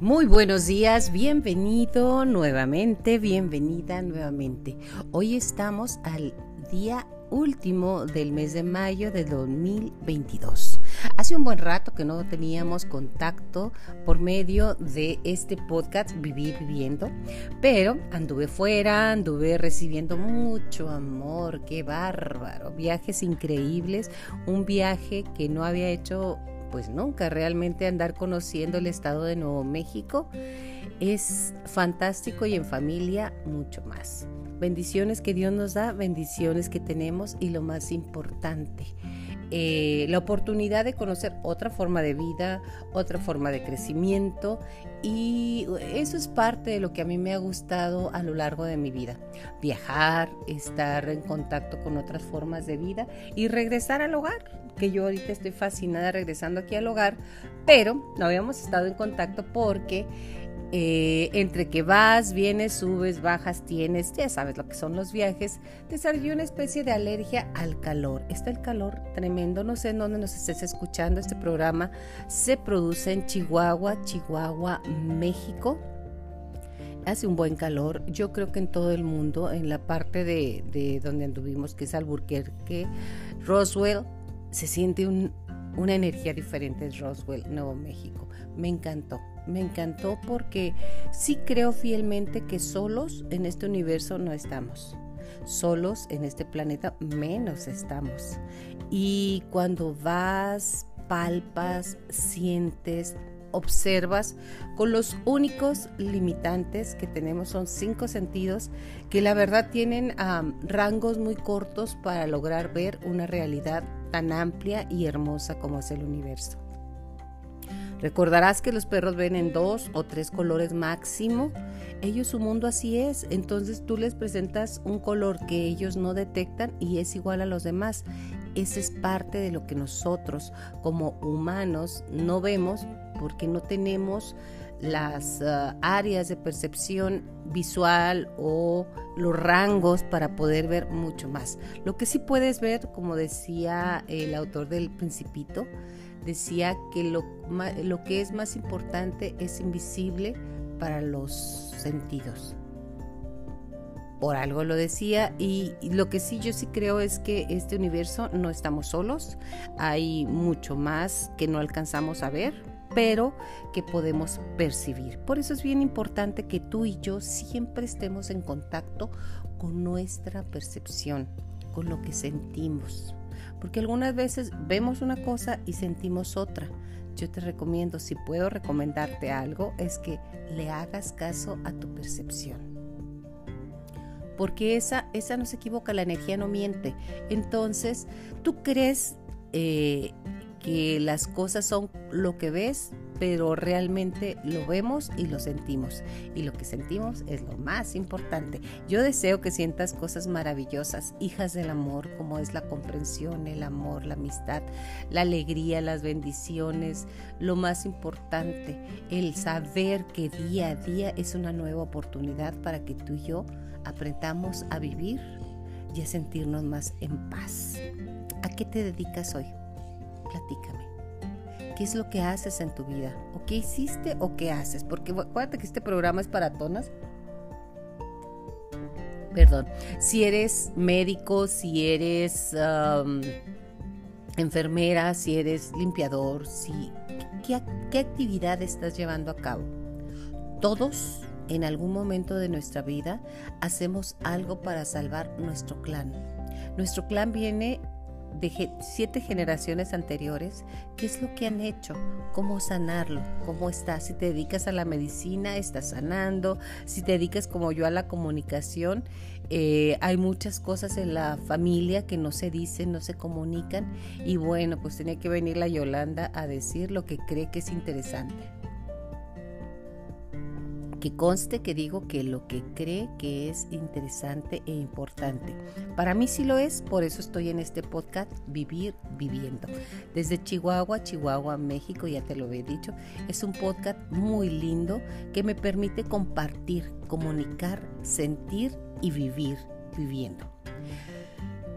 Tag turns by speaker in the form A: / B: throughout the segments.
A: Muy buenos días, bienvenido nuevamente, bienvenida nuevamente. Hoy estamos al día último del mes de mayo de 2022. Hace un buen rato que no teníamos contacto por medio de este podcast Vivir Viviendo, pero anduve fuera, anduve recibiendo mucho amor, qué bárbaro, viajes increíbles, un viaje que no había hecho pues nunca realmente andar conociendo el estado de Nuevo México es fantástico y en familia mucho más. Bendiciones que Dios nos da, bendiciones que tenemos y lo más importante, eh, la oportunidad de conocer otra forma de vida, otra forma de crecimiento y eso es parte de lo que a mí me ha gustado a lo largo de mi vida. Viajar, estar en contacto con otras formas de vida y regresar al hogar, que yo ahorita estoy fascinada regresando aquí al hogar, pero no habíamos estado en contacto porque eh, entre que vas, vienes, subes, bajas, tienes, ya sabes lo que son los viajes, salió una especie de alergia al calor. Está el calor tremendo, no sé en dónde nos estés escuchando. Este programa se produce en Chihuahua, Chihuahua, México. Hace un buen calor, yo creo que en todo el mundo, en la parte de, de donde anduvimos, que es Alburquerque, Roswell, se siente una energía diferente en Roswell, Nuevo México. Me encantó me encantó porque sí creo fielmente que solos en este universo no estamos. Solos en este planeta menos estamos. Y cuando vas, palpas, sientes, observas, con los únicos limitantes que tenemos son cinco sentidos que la verdad tienen rangos muy cortos para lograr ver una realidad tan amplia y hermosa como es el universo. Recordarás que los perros ven en dos o tres colores máximo. Ellos su mundo así es. Entonces tú les presentas un color que ellos no detectan y es igual a los demás. Ese es parte de lo que nosotros como humanos no vemos porque no tenemos las ah, áreas de percepción visual o los rangos para poder ver mucho más. Lo que sí puedes ver, como decía el autor del Principito, decía que lo, lo que es más importante es invisible para los sentidos. Por algo lo decía y, lo que sí yo sí creo es que este universo no estamos solos, hay mucho más que no alcanzamos a ver, pero que podemos percibir. Por eso es bien importante que tú y yo siempre estemos en contacto con nuestra percepción, con lo que sentimos porque algunas veces vemos una cosa y sentimos otra. Yo te recomiendo, si puedo recomendarte algo, es que le hagas caso a tu percepción. Porque esa, esa no se equivoca, la energía no miente. Entonces, tú crees eh, que las cosas son lo que ves, pero realmente lo vemos y lo sentimos. Y lo que sentimos es lo más importante. Yo deseo que sientas cosas maravillosas, hijas del amor, como es la comprensión, el amor, la amistad, la alegría, las bendiciones. Lo más importante, el saber que día a día es una nueva oportunidad para que tú y yo aprendamos a vivir y a sentirnos más en paz. ¿A qué te dedicas hoy? Platícame. ¿Qué es lo que haces en tu vida? ¿O qué hiciste o qué haces? Porque acuérdate que este programa es para tonas. Perdón. Si eres médico, si eres enfermera, si eres limpiador, si, ¿qué, ¿qué actividad estás llevando a cabo? Todos en algún momento de nuestra vida hacemos algo para salvar nuestro clan. Nuestro clan viene de siete generaciones anteriores, qué es lo que han hecho, cómo sanarlo, cómo está. Si te dedicas a la medicina, estás sanando. Si te dedicas como yo a la comunicación, eh, hay muchas cosas en la familia que no se dicen, no se comunican. Y bueno, pues tenía que venir la Yolanda a decir lo que cree que es interesante que conste que digo que lo que cree que es interesante e importante. Para mí sí lo es, por eso estoy en este podcast Vivir Viviendo. Desde Chihuahua, Chihuahua, México, ya te lo he dicho, es un podcast muy lindo que me permite compartir, comunicar, sentir y vivir viviendo.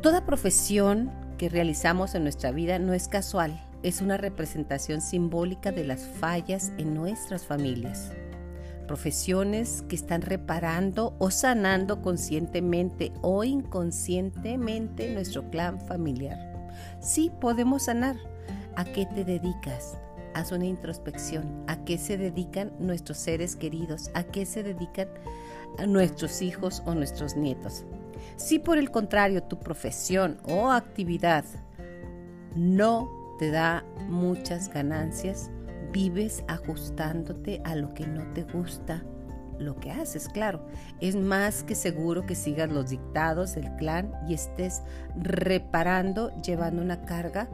A: Toda profesión que realizamos en nuestra vida no es casual es una representación simbólica de las fallas en nuestras familias. Profesiones que están reparando o sanando conscientemente o inconscientemente nuestro clan familiar. Sí, podemos sanar. ¿A qué te dedicas? Haz una introspección. ¿A qué se dedican nuestros seres queridos? ¿A qué se dedican nuestros hijos o nuestros nietos? Si por el contrario tu profesión o actividad no te da muchas ganancias, vives ajustándote a lo que no te gusta lo que haces, claro. Es más que seguro que sigas los dictados del clan y estés reparando, llevando una carga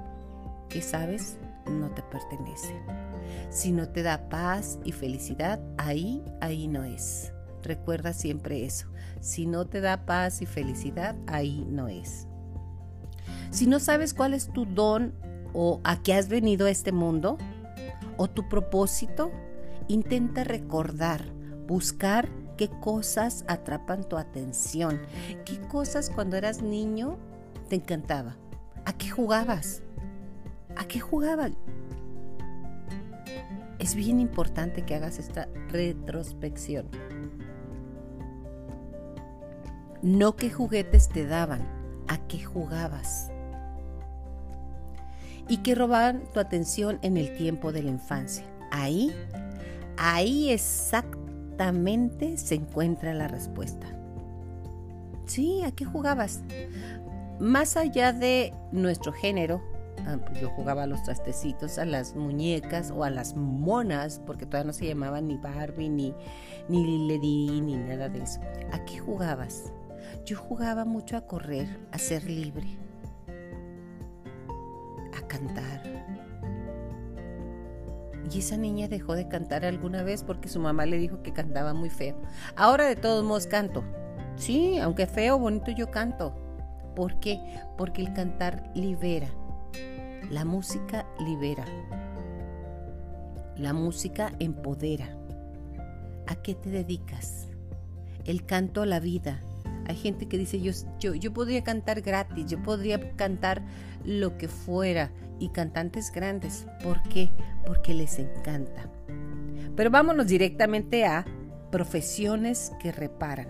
A: que sabes no te pertenece. Si no te da paz y felicidad, ahí, ahí no es. Recuerda siempre eso. Si no te da paz y felicidad, ahí no es. Si no sabes cuál es tu don o a qué has venido a este mundo o tu propósito, intenta recordar, buscar qué cosas atrapan tu atención, qué cosas cuando eras niño te encantaba, a qué jugabas, a qué jugabas. Es bien importante que hagas esta retrospección. No qué juguetes te daban, a qué jugabas. Y que robaban tu atención en el tiempo de la infancia. Ahí, ahí exactamente se encuentra la respuesta. Sí, ¿a qué jugabas? Más allá de nuestro género, ah, pues yo jugaba a los trastecitos, a las muñecas o a las monas, porque todavía no se llamaban ni Barbie, ni, ni Lady, ni nada de eso. ¿A qué jugabas? Yo jugaba mucho a correr, a ser libre, Y esa niña dejó de cantar alguna vez porque su mamá le dijo que cantaba muy feo. Ahora de todos modos canto. Sí, aunque feo, bonito yo canto. ¿Por qué? Porque el cantar libera. La música libera. La música empodera. ¿A qué te dedicas? El canto a la vida, hay gente que dice, yo, yo, yo podría cantar gratis, yo podría cantar lo que fuera. Y cantantes grandes. ¿Por qué? Porque les encanta. Pero vámonos directamente a profesiones que reparan.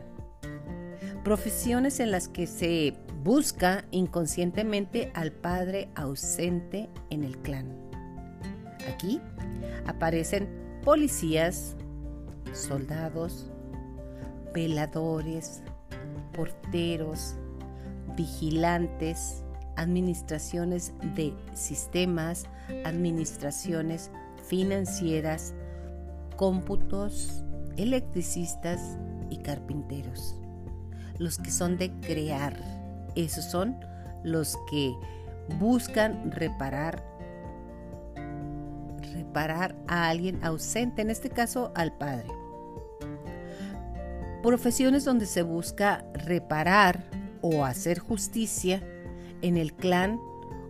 A: Profesiones en las que se busca inconscientemente al padre ausente en el clan. Aquí aparecen policías, soldados, veladores, porteros, vigilantes, administraciones de sistemas, administraciones financieras, cómputos, electricistas y carpinteros. Los que son de crear, esos son los que buscan reparar reparar a alguien ausente, en este caso al padre profesiones donde se busca reparar o hacer justicia, en el clan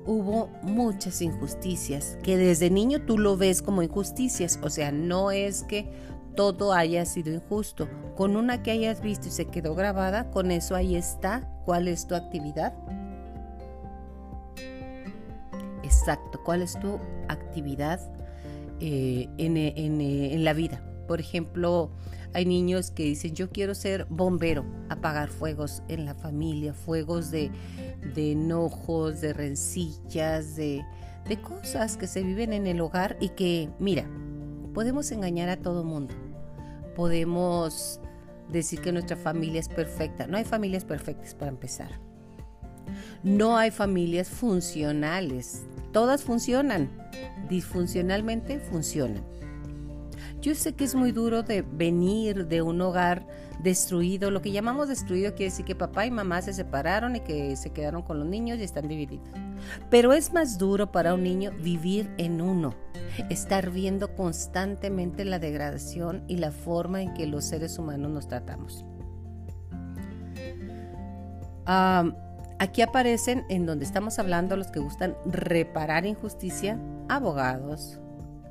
A: hubo muchas injusticias, que desde niño tú lo ves como injusticias, o sea, no es que todo haya sido injusto, con una que hayas visto y se quedó grabada, con eso ahí está, ¿cuál es tu actividad? Exacto, ¿cuál es tu actividad eh, en, en la vida? Por ejemplo, hay niños que dicen, yo quiero ser bombero, apagar fuegos en la familia, fuegos de, enojos, de rencillas, de, de cosas que se viven en el hogar y que, mira, podemos engañar a todo mundo. Podemos decir que nuestra familia es perfecta. No hay familias perfectas para empezar. No hay familias funcionales. Todas funcionan. Disfuncionalmente funcionan. Yo sé que es muy duro de venir de un hogar destruido. Lo que llamamos destruido quiere decir que papá y mamá se separaron y que se quedaron con los niños y están divididos. Pero es más duro para un niño vivir en uno, estar viendo constantemente la degradación y la forma en que los seres humanos nos tratamos. aquí aparecen en donde estamos hablando los que gustan reparar injusticia, abogados,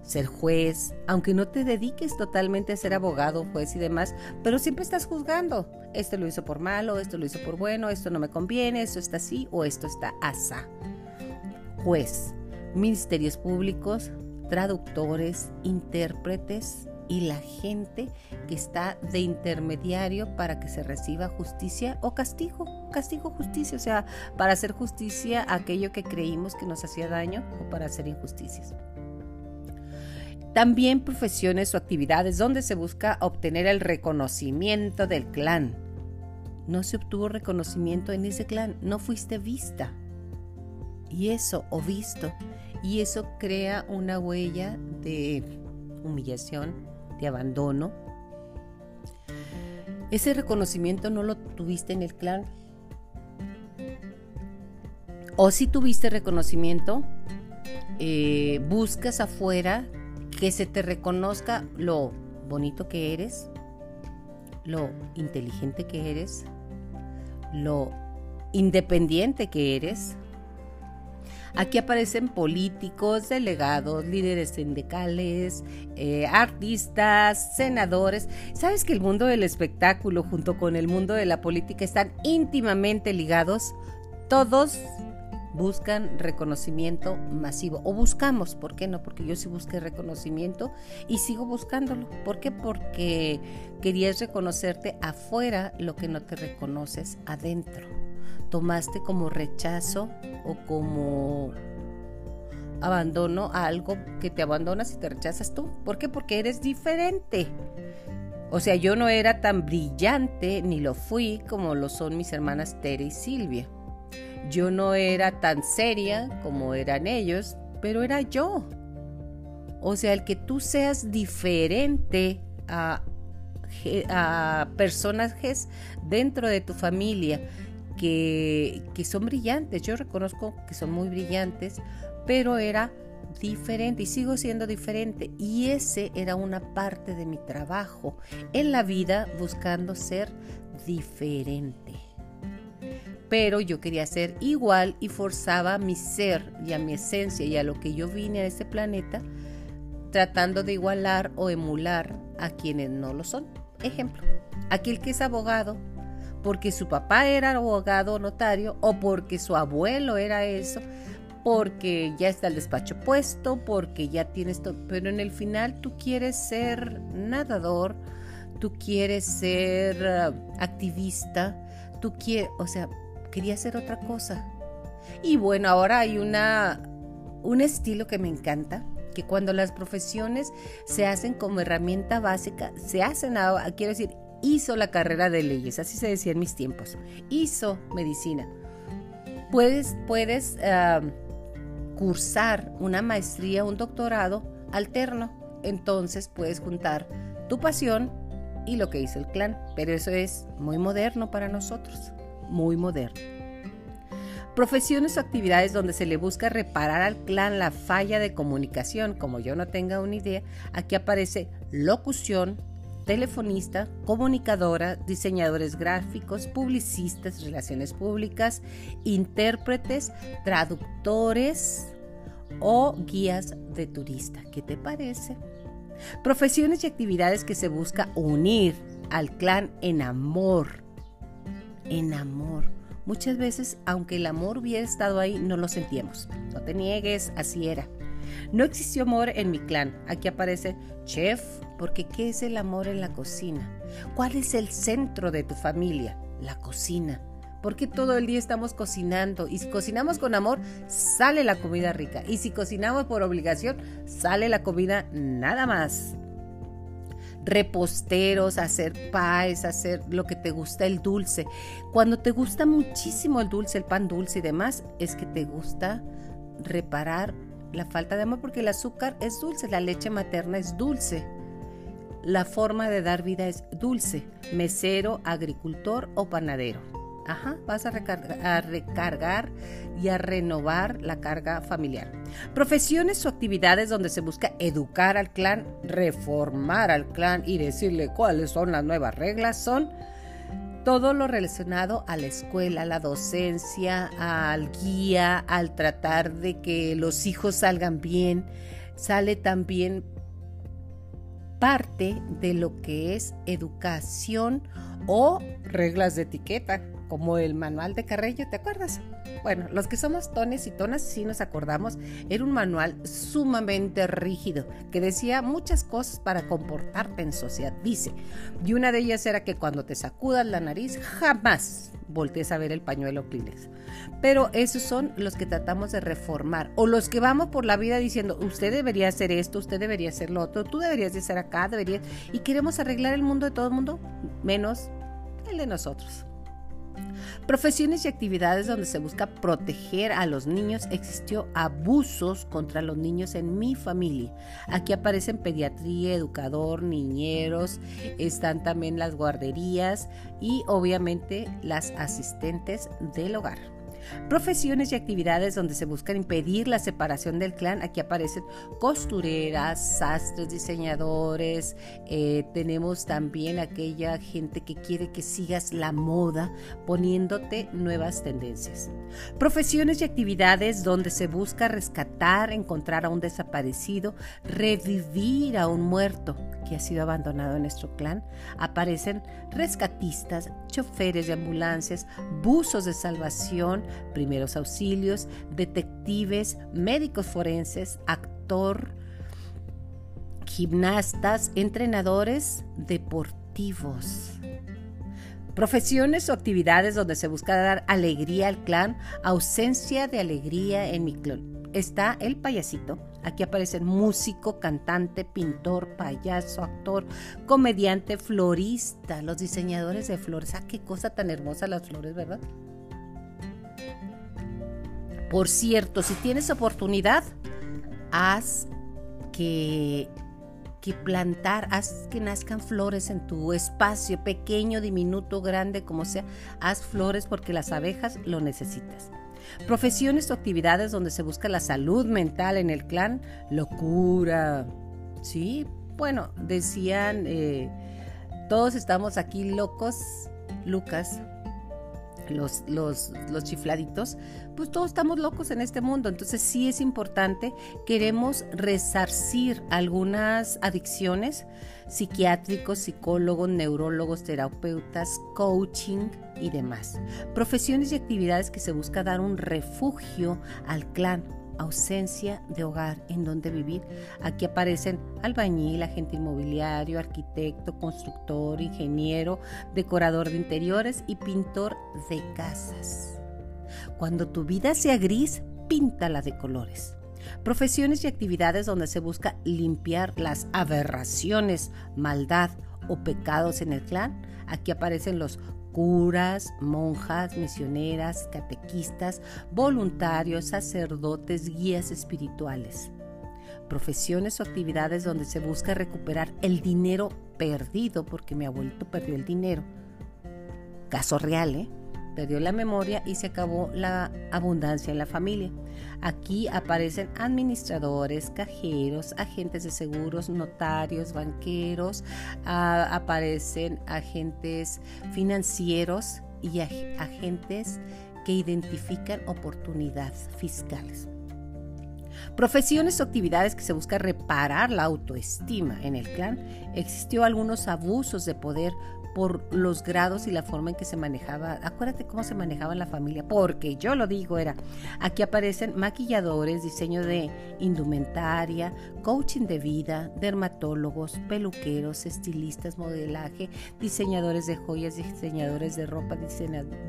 A: ser juez, aunque no te dediques totalmente a ser abogado, juez y demás, pero siempre estás juzgando. Esto lo hizo por malo, esto lo hizo por bueno, esto no me conviene, esto está así o esto está asa. Juez, ministerios públicos, traductores, intérpretes y la gente que está de intermediario para que se reciba justicia o castigo, castigo, justicia, o sea, para hacer justicia a aquello que creímos que nos hacía daño o para hacer injusticias. También profesiones o actividades donde se busca obtener el reconocimiento del clan. No se obtuvo reconocimiento en ese clan, no fuiste vista. Y eso, o visto, y eso crea una huella de humillación, de abandono. Ese reconocimiento no lo tuviste en el clan. O si tuviste reconocimiento, eh, buscas afuera que se te reconozca lo bonito que eres, lo inteligente que eres, lo independiente que eres. Aquí aparecen políticos, delegados, líderes sindicales, eh, artistas, senadores. Sabes que el mundo del espectáculo junto con el mundo de la política están íntimamente ligados. Todos buscan reconocimiento masivo o buscamos, ¿por qué no? Porque yo sí busqué reconocimiento y sigo buscándolo. ¿Por qué? Porque querías reconocerte afuera lo que no te reconoces adentro. Tomaste como rechazo o como abandono a algo que te abandonas y te rechazas tú. ¿Por qué? Porque eres diferente. O sea, yo no era tan brillante ni lo fui como lo son mis hermanas Tere y Silvia. Yo no era tan seria como eran ellos, pero era yo. O sea, el que tú seas diferente a, personajes dentro de tu familia que, que son brillantes. Yo reconozco que son muy brillantes, pero era diferente y sigo siendo diferente. Y ese era una parte de mi trabajo en la vida buscando ser diferente pero yo quería ser igual y forzaba mi ser y a mi esencia y a lo que yo vine a este planeta tratando de igualar o emular a quienes no lo son. Ejemplo, aquel que es abogado porque su papá era abogado o notario o porque su abuelo era eso, porque ya está el despacho puesto, porque ya tienes todo, pero en el final tú quieres ser nadador, tú quieres ser uh, activista, tú quieres, o sea, quería hacer otra cosa. Y bueno, ahora hay una, un estilo que me encanta, que cuando las profesiones se hacen como herramienta básica, se hacen, quiero decir, hizo la carrera de leyes, así se decía en mis tiempos, hizo medicina. Puedes, puedes cursar una maestría, un doctorado alterno, entonces puedes juntar tu pasión y lo que hizo el clan, pero eso es muy moderno para nosotros muy moderno. Profesiones o actividades donde se le busca reparar al clan la falla de comunicación, como yo no tenga una idea, aquí aparece locución, telefonista, comunicadora, diseñadores gráficos, publicistas, relaciones públicas, intérpretes, traductores o guías de turista. ¿Qué te parece? Profesiones y actividades que se busca unir al clan en amor, en amor. Muchas veces, aunque el amor hubiera estado ahí, no lo sentíamos. No te niegues, así era. No existió amor en mi clan. Aquí aparece chef, porque ¿qué es el amor en la cocina? ¿Cuál es el centro de tu familia? La cocina. Porque todo el día estamos cocinando y si cocinamos con amor, sale la comida rica. Y si cocinamos por obligación, sale la comida nada más reposteros, hacer pies, hacer lo que te gusta, el dulce. Cuando te gusta muchísimo el dulce, el pan dulce y demás, es que te gusta reparar la falta de amor porque el azúcar es dulce, la leche materna es dulce. La forma de dar vida es dulce, mesero, agricultor o panadero. Ajá, vas a recargar, y a renovar la carga familiar. Profesiones o actividades donde se busca educar al clan, reformar al clan y decirle cuáles son las nuevas reglas son todo lo relacionado a la escuela, a la docencia, al guía, al tratar de que los hijos salgan bien. Sale también parte de lo que es educación o reglas de etiqueta como el manual de Carrello, ¿te acuerdas? Bueno, los que somos tones y tonas sí nos acordamos, era un manual sumamente rígido que decía muchas cosas para comportarte en sociedad, dice. Y una de ellas era que cuando te sacudas la nariz, jamás voltees a ver el pañuelo Kleenex. Pero esos son los que tratamos de reformar o los que vamos por la vida diciendo, usted debería hacer esto, usted debería hacer lo otro, tú deberías de ser acá, deberías... Y queremos arreglar el mundo de todo el mundo, menos el de nosotros. Profesiones y actividades donde se busca proteger a los niños. Existió abusos contra los niños en mi familia. Aquí aparecen pediatría, educador, niñeros, están también las guarderías y obviamente las asistentes del hogar. Profesiones y actividades donde se busca impedir la separación del clan. Aquí aparecen costureras, sastres, diseñadores. Eh, tenemos también aquella gente que quiere que sigas la moda poniéndote nuevas tendencias. Profesiones y actividades donde se busca rescatar, encontrar a un desaparecido, revivir a un muerto que ha sido abandonado en nuestro clan, aparecen rescatistas, choferes de ambulancias, buzos de salvación, primeros auxilios, detectives, médicos forenses, actor, gimnastas, entrenadores deportivos. Profesiones o actividades donde se busca dar alegría al clan, ausencia de alegría en mi clan está el payasito. Aquí aparecen músico, cantante, pintor, payaso, actor, comediante, florista, los diseñadores de flores. Ah, qué cosa tan hermosa las flores, ¿verdad? Por cierto, si tienes oportunidad, haz que, que plantar, haz que nazcan flores en tu espacio, pequeño, diminuto, grande, como sea. Haz flores porque las abejas lo necesitas. Profesiones o actividades donde se busca la salud mental en el clan, locura. Sí, bueno, decían, eh, todos estamos aquí locos, Lucas, los, los, los, chifladitos, pues todos estamos locos en este mundo. Entonces sí es importante, queremos resarcir algunas adicciones, psiquiátricos, psicólogos, neurólogos, terapeutas, coaching y demás. Profesiones y actividades que se busca dar un refugio al clan ausencia de hogar en donde vivir. Aquí aparecen albañil, agente inmobiliario, arquitecto, constructor, ingeniero, decorador de interiores y pintor de casas. Cuando tu vida sea gris, píntala de colores. Profesiones y actividades donde se busca limpiar las aberraciones, maldad o pecados en el clan. Aquí aparecen los curas, monjas, misioneras, catequistas, voluntarios, sacerdotes, guías espirituales. Profesiones o actividades donde se busca recuperar el dinero perdido, porque mi abuelito perdió el dinero. Caso real, ¿eh? Perdió la memoria y se acabó la abundancia en la familia. Aquí aparecen administradores, cajeros, agentes de seguros, notarios, banqueros, ah, aparecen agentes financieros y agentes que identifican oportunidades fiscales. Profesiones o actividades que se busca reparar la autoestima en el clan. Existió algunos abusos de poder por los grados y la forma en que se manejaba. Acuérdate cómo se manejaba en la familia, porque yo lo digo, era, aquí aparecen maquilladores, diseño de indumentaria, coaching de vida, dermatólogos, peluqueros, estilistas, modelaje, diseñadores de joyas, diseñadores de ropa,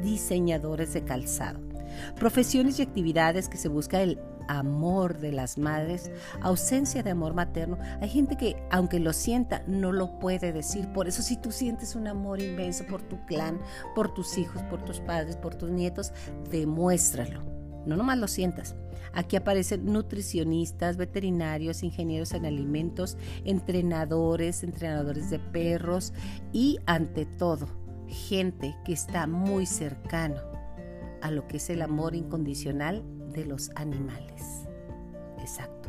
A: diseñadores de calzado. Profesiones y actividades que se busca el amor de las madres, ausencia de amor materno. Hay gente que, aunque lo sienta, no lo puede decir. Por eso, si tú sientes un amor inmenso por tu clan, por tus hijos, por tus padres, por tus nietos, demuéstralo. No nomás lo sientas. Aquí aparecen nutricionistas, veterinarios, ingenieros en alimentos, entrenadores, entrenadores de perros y, ante todo, gente que está muy cercano a lo que es el amor incondicional de los animales. Exacto.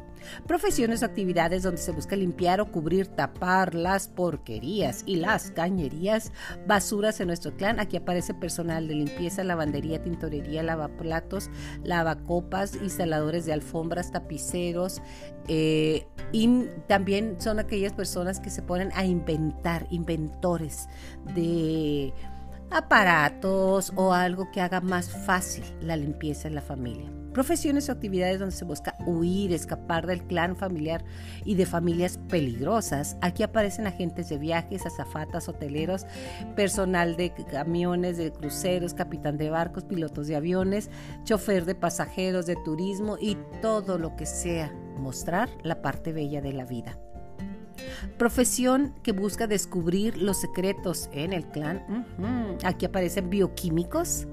A: Profesiones o actividades donde se busca limpiar o cubrir, tapar las porquerías y las cañerías, basuras en nuestro clan. Aquí aparece personal de limpieza, lavandería, tintorería, lavaplatos, lavacopas, instaladores de alfombras, tapiceros. Eh, y también son aquellas personas que se ponen a inventar, inventores de aparatos o algo que haga más fácil la limpieza en la familia. Profesiones o actividades donde se busca huir, escapar del clan familiar y de familias peligrosas. Aquí aparecen agentes de viajes, azafatas, hoteleros, personal de camiones, de cruceros, capitán de barcos, pilotos de aviones, chofer de pasajeros, de turismo y todo lo que sea mostrar la parte bella de la vida. Profesión que busca descubrir los secretos en el clan. Aquí aparecen bioquímicos,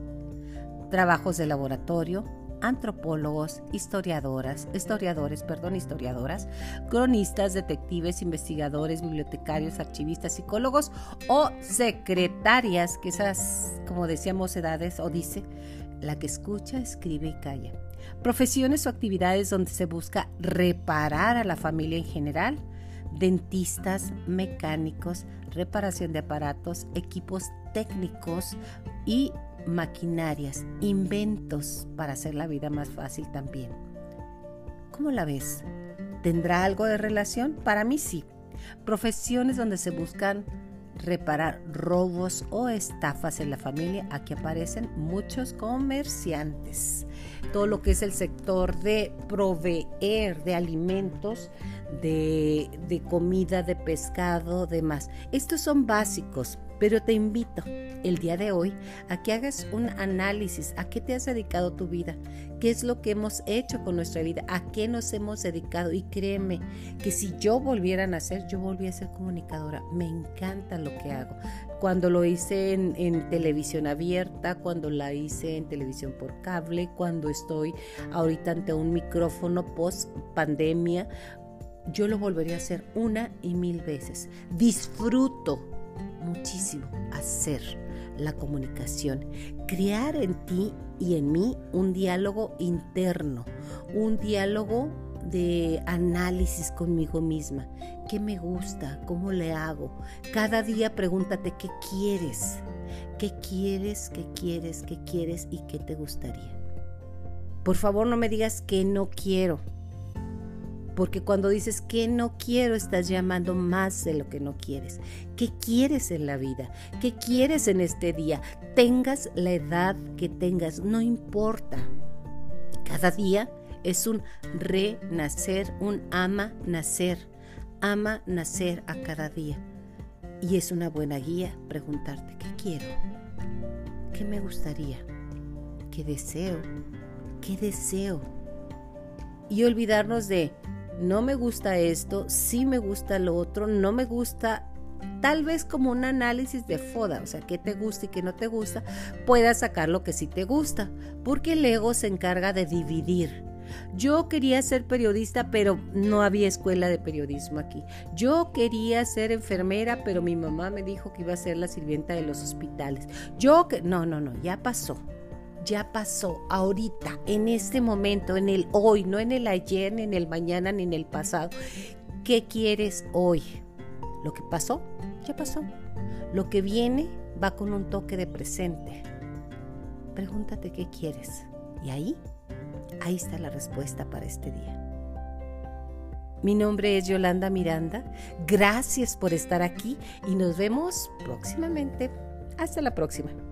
A: trabajos de laboratorio, antropólogos, historiadoras, historiadores, perdón, historiadoras, cronistas, detectives, investigadores, bibliotecarios, archivistas, psicólogos o secretarias, que esas, como decíamos, edades o dice, la que escucha, escribe y calla. Profesiones o actividades donde se busca reparar a la familia en general, dentistas, mecánicos, reparación de aparatos, equipos técnicos y maquinarias, inventos para hacer la vida más fácil también. ¿Cómo la ves? ¿Tendrá algo de relación? Para mí sí. Profesiones donde se buscan reparar robos o estafas en la familia. Aquí aparecen muchos comerciantes. Todo lo que es el sector de proveer de alimentos, de, de comida, de pescado, demás. Estos son básicos, pero te invito el día de hoy a que hagas un análisis a qué te has dedicado tu vida, qué es lo que hemos hecho con nuestra vida, a qué nos hemos dedicado. Y créeme que si yo volviera a nacer, yo volví a ser comunicadora. Me encanta lo que hago. Cuando lo hice en, en televisión abierta, cuando la hice en televisión por cable, cuando estoy ahorita ante un micrófono post pandemia, yo lo volvería a hacer una y mil veces. Disfruto muchísimo hacer la comunicación, crear en ti y en mí un diálogo interno, un diálogo de análisis conmigo misma. ¿Qué me gusta? ¿Cómo le hago? Cada día pregúntate qué quieres, qué quieres, qué quieres, qué quieres y qué te gustaría. Por favor no me digas que no quiero porque cuando dices que no quiero, estás llamando más de lo que no quieres. ¿Qué quieres en la vida? ¿Qué quieres en este día? Tengas la edad que tengas, no importa. Cada día es un renacer, un ama nacer. Ama nacer a cada día. Y es una buena guía preguntarte, ¿qué quiero? ¿Qué me gustaría? ¿Qué deseo? ¿Qué deseo? Y olvidarnos de no me gusta esto, sí me gusta lo otro, no me gusta tal vez como un análisis de foda, o sea, qué te gusta y qué no te gusta, puedas sacar lo que sí te gusta, porque el ego se encarga de dividir. Yo quería ser periodista, pero no había escuela de periodismo aquí. Yo quería ser enfermera, pero mi mamá me dijo que iba a ser la sirvienta de los hospitales. Yo que no, no, no, ya pasó ya pasó, ahorita, en este momento, en el hoy, no en el ayer, ni en el mañana, ni en el pasado. ¿Qué quieres hoy? Lo que pasó, ya pasó. Lo que viene va con un toque de presente. Pregúntate qué quieres. Y ahí, ahí está la respuesta para este día. Mi nombre es Yolanda Miranda. Gracias por estar aquí y nos vemos próximamente. Hasta la próxima.